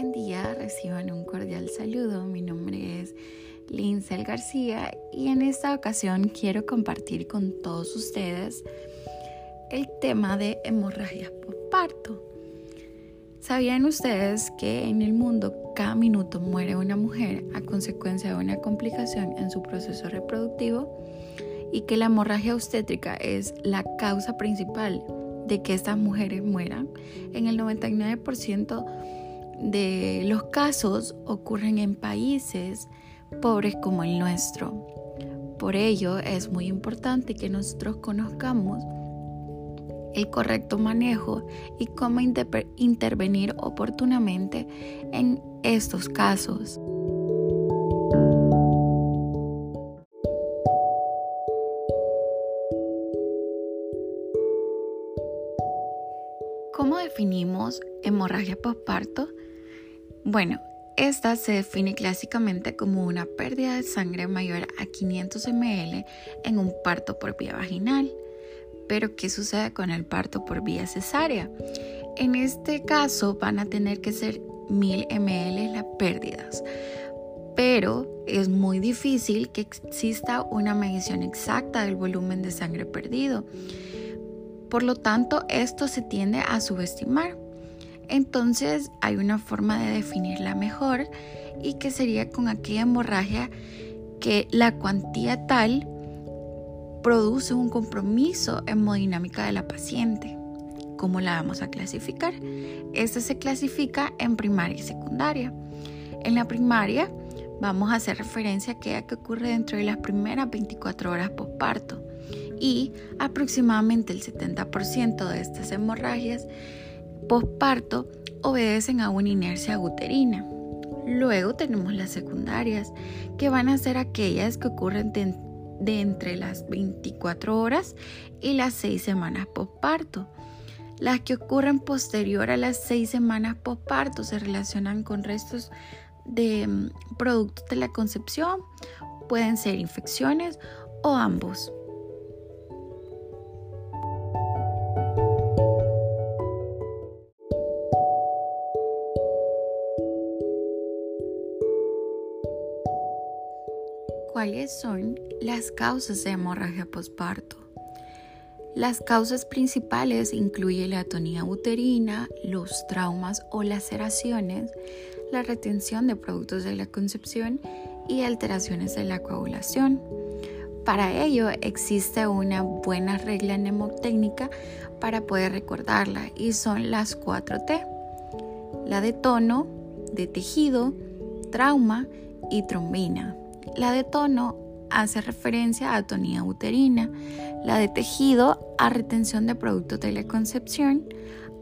Buen día, reciban un cordial saludo. Mi nombre es Lincel García y en esta ocasión quiero compartir con todos ustedes el tema de hemorragias parto. ¿Sabían ustedes que en el mundo cada minuto muere una mujer a consecuencia de una complicación en su proceso reproductivo? Y que la hemorragia obstétrica es la causa principal de que estas mujeres mueran. En el 99% de los casos ocurren en países pobres como el nuestro. Por ello es muy importante que nosotros conozcamos el correcto manejo y cómo intervenir oportunamente en estos casos. ¿Cómo definimos hemorragia postparto? Bueno, esta se define clásicamente como una pérdida de sangre mayor a 500 ml en un parto por vía vaginal. Pero, ¿qué sucede con el parto por vía cesárea? En este caso van a tener que ser 1000 ml las pérdidas, pero es muy difícil que exista una medición exacta del volumen de sangre perdido. Por lo tanto, esto se tiende a subestimar. Entonces hay una forma de definirla mejor y que sería con aquella hemorragia que la cuantía tal produce un compromiso hemodinámica de la paciente. ¿Cómo la vamos a clasificar? Esta se clasifica en primaria y secundaria. En la primaria vamos a hacer referencia a aquella que ocurre dentro de las primeras 24 horas postparto y aproximadamente el 70% de estas hemorragias postparto obedecen a una inercia uterina. Luego tenemos las secundarias, que van a ser aquellas que ocurren de, entre las 24 horas y las 6 semanas postparto. Las que ocurren posterior a las 6 semanas postparto se relacionan con restos de mm, productos de la concepción, pueden ser infecciones o ambos. ¿Cuáles son las causas de hemorragia postparto? Las causas principales incluyen la atonía uterina, los traumas o laceraciones, la retención de productos de la concepción y alteraciones de la coagulación. Para ello existe una buena regla mnemotécnica para poder recordarla y son las 4 T. La de tono, de tejido, trauma y trombina. La de tono hace referencia a atonía uterina, la de tejido a retención de productos de la concepción,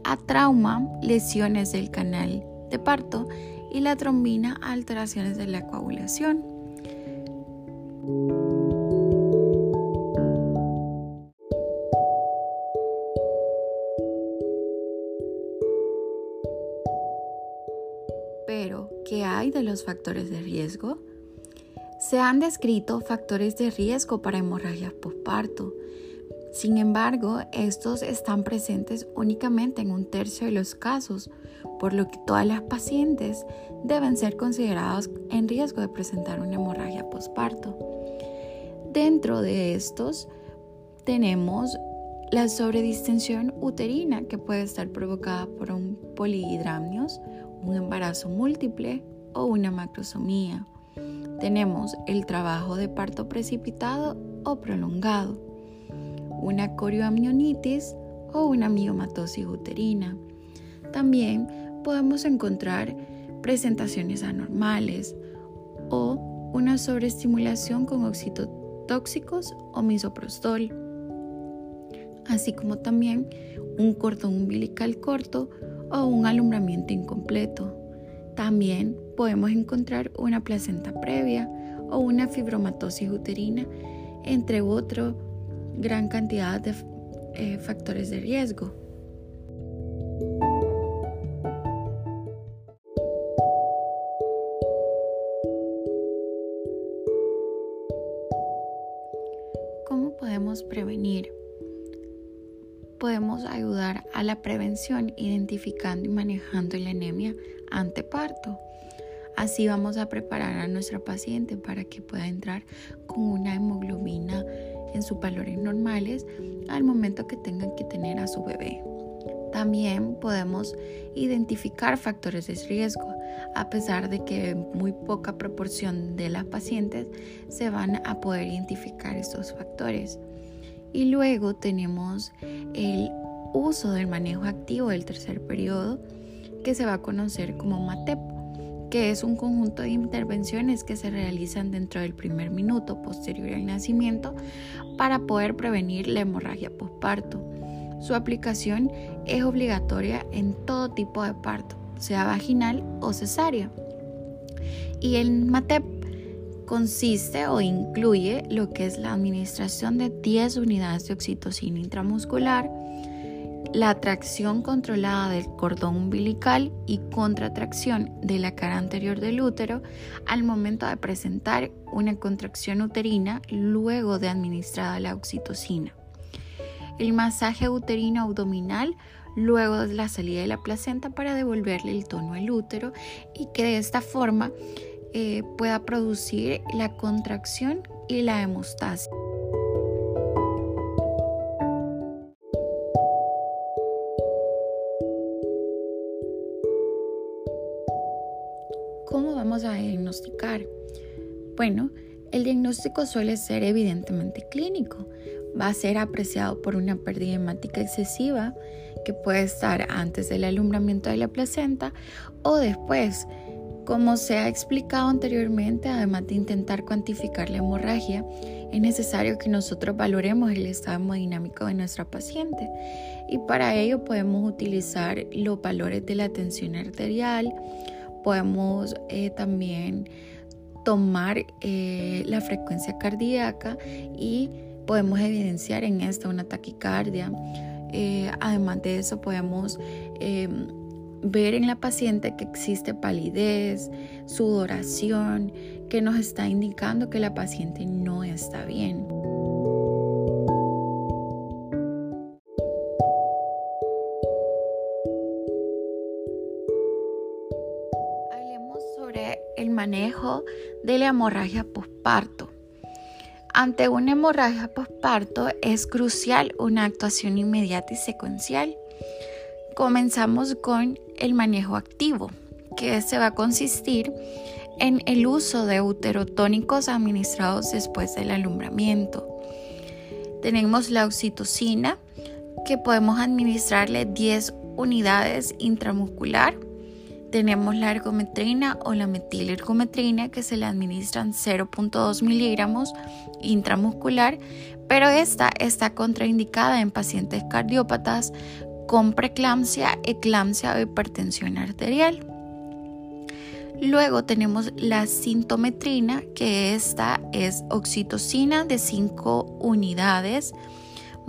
a trauma, lesiones del canal de parto y la trombina a alteraciones de la coagulación. Pero, ¿qué hay de los factores de riesgo? Se han descrito factores de riesgo para hemorragias postparto. Sin embargo, estos están presentes únicamente en un tercio de los casos, por lo que todas las pacientes deben ser consideradas en riesgo de presentar una hemorragia postparto. Dentro de estos tenemos la sobredistensión uterina que puede estar provocada por un polihidramnios, un embarazo múltiple o una macrosomía. Tenemos el trabajo de parto precipitado o prolongado, una corioamnionitis o una miomatosis uterina. También podemos encontrar presentaciones anormales o una sobreestimulación con oxitotóxicos o misoprostol, así como también un cordón umbilical corto o un alumbramiento incompleto. También podemos encontrar una placenta previa o una fibromatosis uterina, entre otros gran cantidad de eh, factores de riesgo. A la prevención identificando y manejando la anemia ante parto. Así vamos a preparar a nuestra paciente para que pueda entrar con una hemoglobina en sus valores normales al momento que tengan que tener a su bebé. También podemos identificar factores de riesgo, a pesar de que muy poca proporción de las pacientes se van a poder identificar estos factores. Y luego tenemos el uso del manejo activo del tercer periodo, que se va a conocer como MATEP, que es un conjunto de intervenciones que se realizan dentro del primer minuto posterior al nacimiento para poder prevenir la hemorragia postparto. Su aplicación es obligatoria en todo tipo de parto, sea vaginal o cesárea. Y el MATEP consiste o incluye lo que es la administración de 10 unidades de oxitocina intramuscular, la tracción controlada del cordón umbilical y contratracción de la cara anterior del útero al momento de presentar una contracción uterina luego de administrada la oxitocina. El masaje uterino abdominal luego de la salida de la placenta para devolverle el tono al útero y que de esta forma eh, pueda producir la contracción y la hemostasia. ¿Cómo vamos a diagnosticar? Bueno, el diagnóstico suele ser evidentemente clínico. Va a ser apreciado por una pérdida hemática excesiva que puede estar antes del alumbramiento de la placenta o después. Como se ha explicado anteriormente, además de intentar cuantificar la hemorragia, es necesario que nosotros valoremos el estado hemodinámico de nuestra paciente y para ello podemos utilizar los valores de la tensión arterial, podemos eh, también tomar eh, la frecuencia cardíaca y podemos evidenciar en esta una taquicardia. Eh, además de eso podemos em, ver en la paciente que existe palidez, sudoración, que nos está indicando que la paciente no está bien. El manejo de la hemorragia postparto. Ante una hemorragia postparto es crucial una actuación inmediata y secuencial. Comenzamos con el manejo activo, que se va a consistir en el uso de uterotónicos administrados después del alumbramiento. Tenemos la oxitocina, que podemos administrarle 10 unidades intramuscular tenemos la ergometrina o la metilergometrina que se le administran 0.2 miligramos intramuscular, pero esta está contraindicada en pacientes cardiópatas con preeclampsia, eclampsia o hipertensión arterial. Luego tenemos la sintometrina, que esta es oxitocina de 5 unidades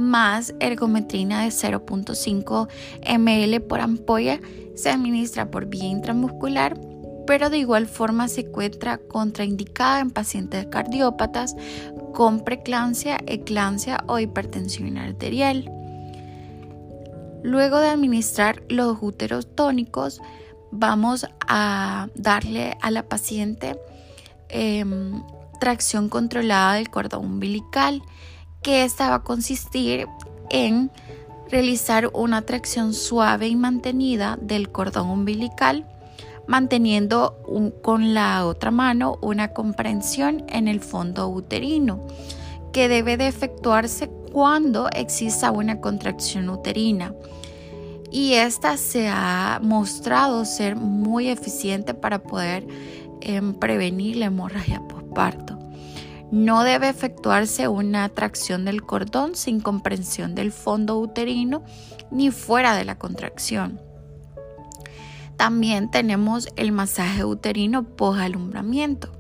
más ergometrina de 0.5 ml por ampolla se administra por vía intramuscular, pero de igual forma se encuentra contraindicada en pacientes cardiópatas con preeclampsia, eclampsia o hipertensión arterial. Luego de administrar los úteros tónicos, vamos a darle a la paciente em, tracción controlada del cordón umbilical que esta va a consistir en realizar una tracción suave y mantenida del cordón umbilical, manteniendo con la otra mano una comprensión en el fondo uterino, que debe de efectuarse cuando exista una contracción uterina. Y esta se ha mostrado ser muy eficiente para poder em, prevenir la hemorragia postparto. No debe efectuarse una tracción del cordón sin comprensión del fondo uterino ni fuera de la contracción. También tenemos el masaje uterino post-alumbramiento,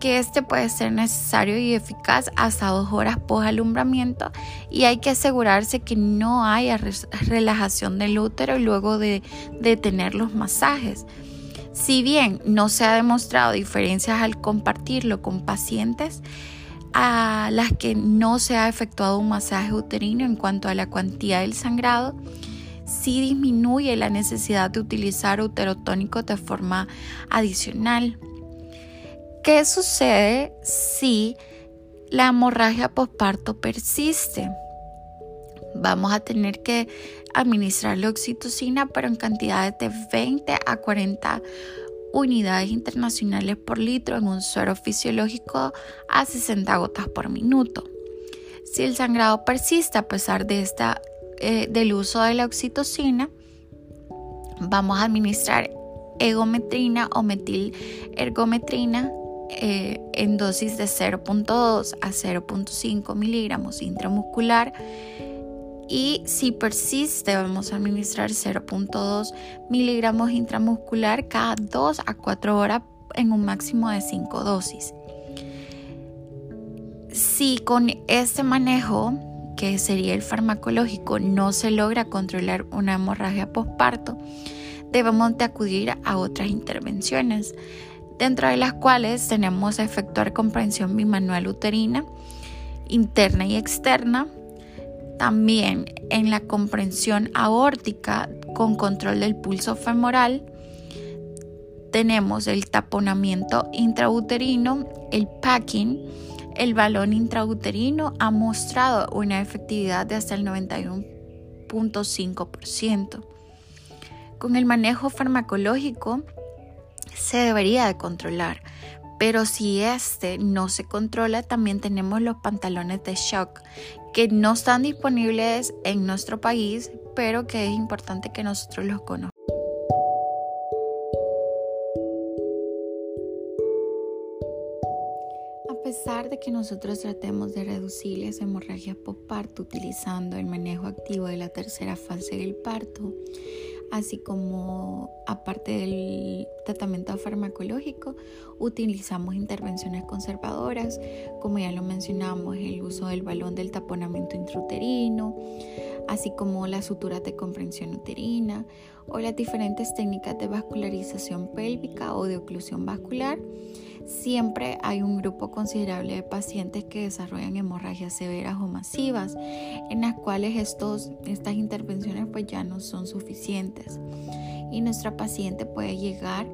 que este puede ser necesario y eficaz hasta dos horas post-alumbramiento y hay que asegurarse que no haya relajación del útero luego de, de tener los masajes si bien no se ha demostrado diferencias al compartirlo con pacientes, a las que no se ha efectuado un masaje uterino en cuanto a la cuantía del sangrado, sí disminuye la necesidad de utilizar uterotónicos de forma adicional. ¿Qué sucede si la hemorragia postparto persiste? Vamos a tener que administrar la oxitocina, pero en cantidades de 20 a 40 unidades internacionales por litro en un suero fisiológico a 60 gotas por minuto. Si el sangrado persiste a pesar de esta, eh, del uso de la oxitocina, vamos a administrar egometrina o metilergometrina eh, en dosis de 0.2 a 0.5 miligramos intramuscular y si persiste vamos a administrar 0.2 miligramos intramuscular cada 2 a 4 horas en un máximo de 5 dosis. Si con este manejo, que sería el farmacológico, no se logra controlar una hemorragia postparto, debemos de acudir a otras intervenciones, dentro de las cuales tenemos efectuar comprensión bimanual uterina, interna y externa, también en la comprensión aórtica con control del pulso femoral. Tenemos el taponamiento intrauterino, el packing. El balón intrauterino ha mostrado una efectividad de hasta el 91.5%. Con el manejo farmacológico se debería de controlar, pero si este no se controla, también tenemos los pantalones de shock que no están disponibles en nuestro país, pero que es importante que nosotros los conozcamos. A pesar de que nosotros tratemos de reducir las hemorragias postparto utilizando el manejo activo de la tercera fase del parto, así como aparte del tratamiento farmacológico, utilizamos intervenciones conservadoras, como ya lo mencionamos, el uso del balón del taponamiento intrauterino, así como las suturas de comprensión uterina o las diferentes técnicas de vascularización pélvica o de oclusión vascular siempre hay un grupo considerable de pacientes que desarrollan hemorragias severas o masivas, en las cuales estos, estas intervenciones pues ya no son suficientes. Y nuestra paciente puede llegar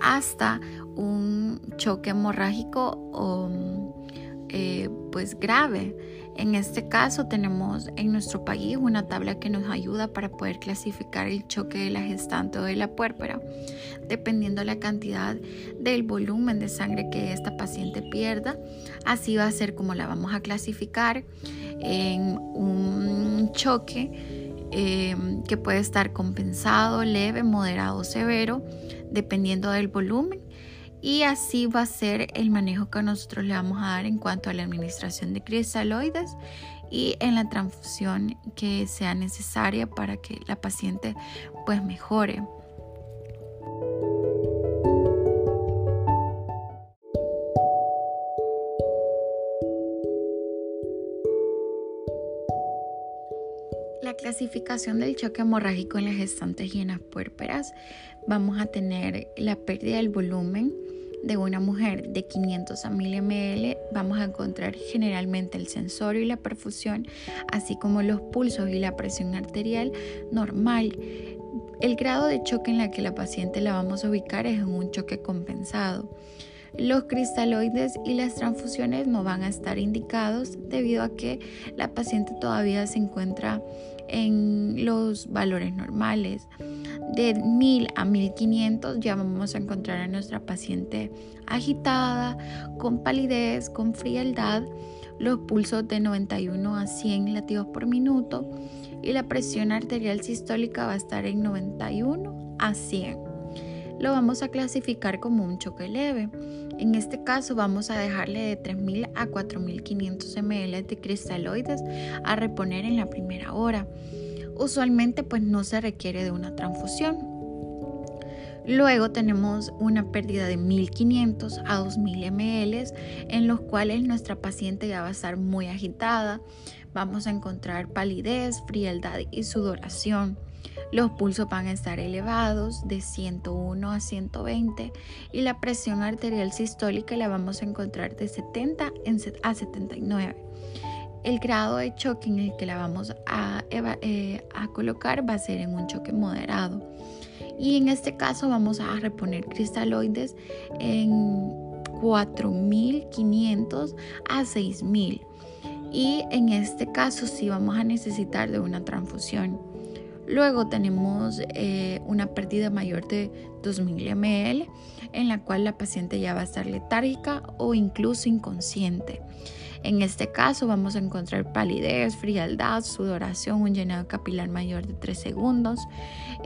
hasta un choque hemorrágico o eh, pues grave en este caso tenemos en nuestro país una tabla que nos ayuda para poder clasificar el choque de la gestante o de la puérpera, dependiendo la cantidad del volumen de sangre que esta paciente pierda. Así va a ser como la vamos a clasificar en un choque eh, que puede estar compensado, leve, moderado severo, dependiendo del volumen y así va a ser el manejo que nosotros le vamos a dar en cuanto a la administración de cristaloides y en la transfusión que sea necesaria para que la paciente pues mejore. La clasificación del choque hemorrágico en las gestantes y en las puérperas, vamos a tener la pérdida del volumen, de una mujer de 500 a 1000 ml vamos a encontrar generalmente el sensorio y la perfusión, así como los pulsos y la presión arterial normal. El grado de choque en la que la paciente la vamos a ubicar es en un choque compensado. Los cristaloides y las transfusiones no van a estar indicados debido a que la paciente todavía se encuentra en los valores normales de 1000 a 1500 ya vamos a encontrar a nuestra paciente agitada, con palidez, con frialdad, los pulsos de 91 a 100 latidos por minuto y la presión arterial sistólica va a estar en 91 a 100. Lo vamos a clasificar como un choque leve. En este caso vamos a dejarle de 3000 a 4500 ml de cristaloides a reponer en la primera hora usualmente pues no se requiere de una transfusión. Luego tenemos una pérdida de 1500 a 2000 ml en los cuales nuestra paciente ya va a estar muy agitada. Vamos a encontrar palidez, frialdad y sudoración. Los pulsos van a estar elevados de 101 a 120 y la presión arterial sistólica la vamos a encontrar de 70 a 79. El grado de choque en el que la vamos a, eh, a colocar va a ser en un choque moderado. Y en este caso vamos a reponer cristaloides en 4500 a 6000. Y en este caso sí vamos a necesitar de una transfusión. Luego tenemos eh, una pérdida mayor de 2000 ml en la cual la paciente ya va a estar letárgica o incluso inconsciente. En este caso vamos a encontrar palidez, frialdad, sudoración, un llenado capilar mayor de 3 segundos,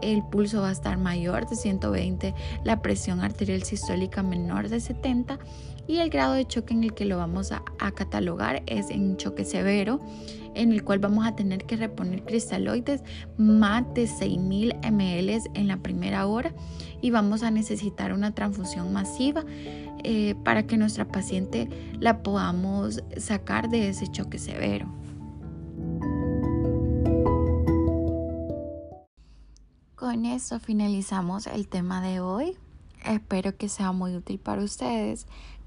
el pulso va a estar mayor de 120, la presión arterial sistólica menor de 70 y el grado de choque en el que lo vamos a, catalogar es en choque severo en el cual vamos a tener que reponer cristaloides más de 6000 ml en la primera hora y vamos a necesitar una transfusión masiva eh, para que nuestra paciente la podamos sacar de ese choque severo. Con eso finalizamos el tema de hoy. Espero que sea muy útil para ustedes.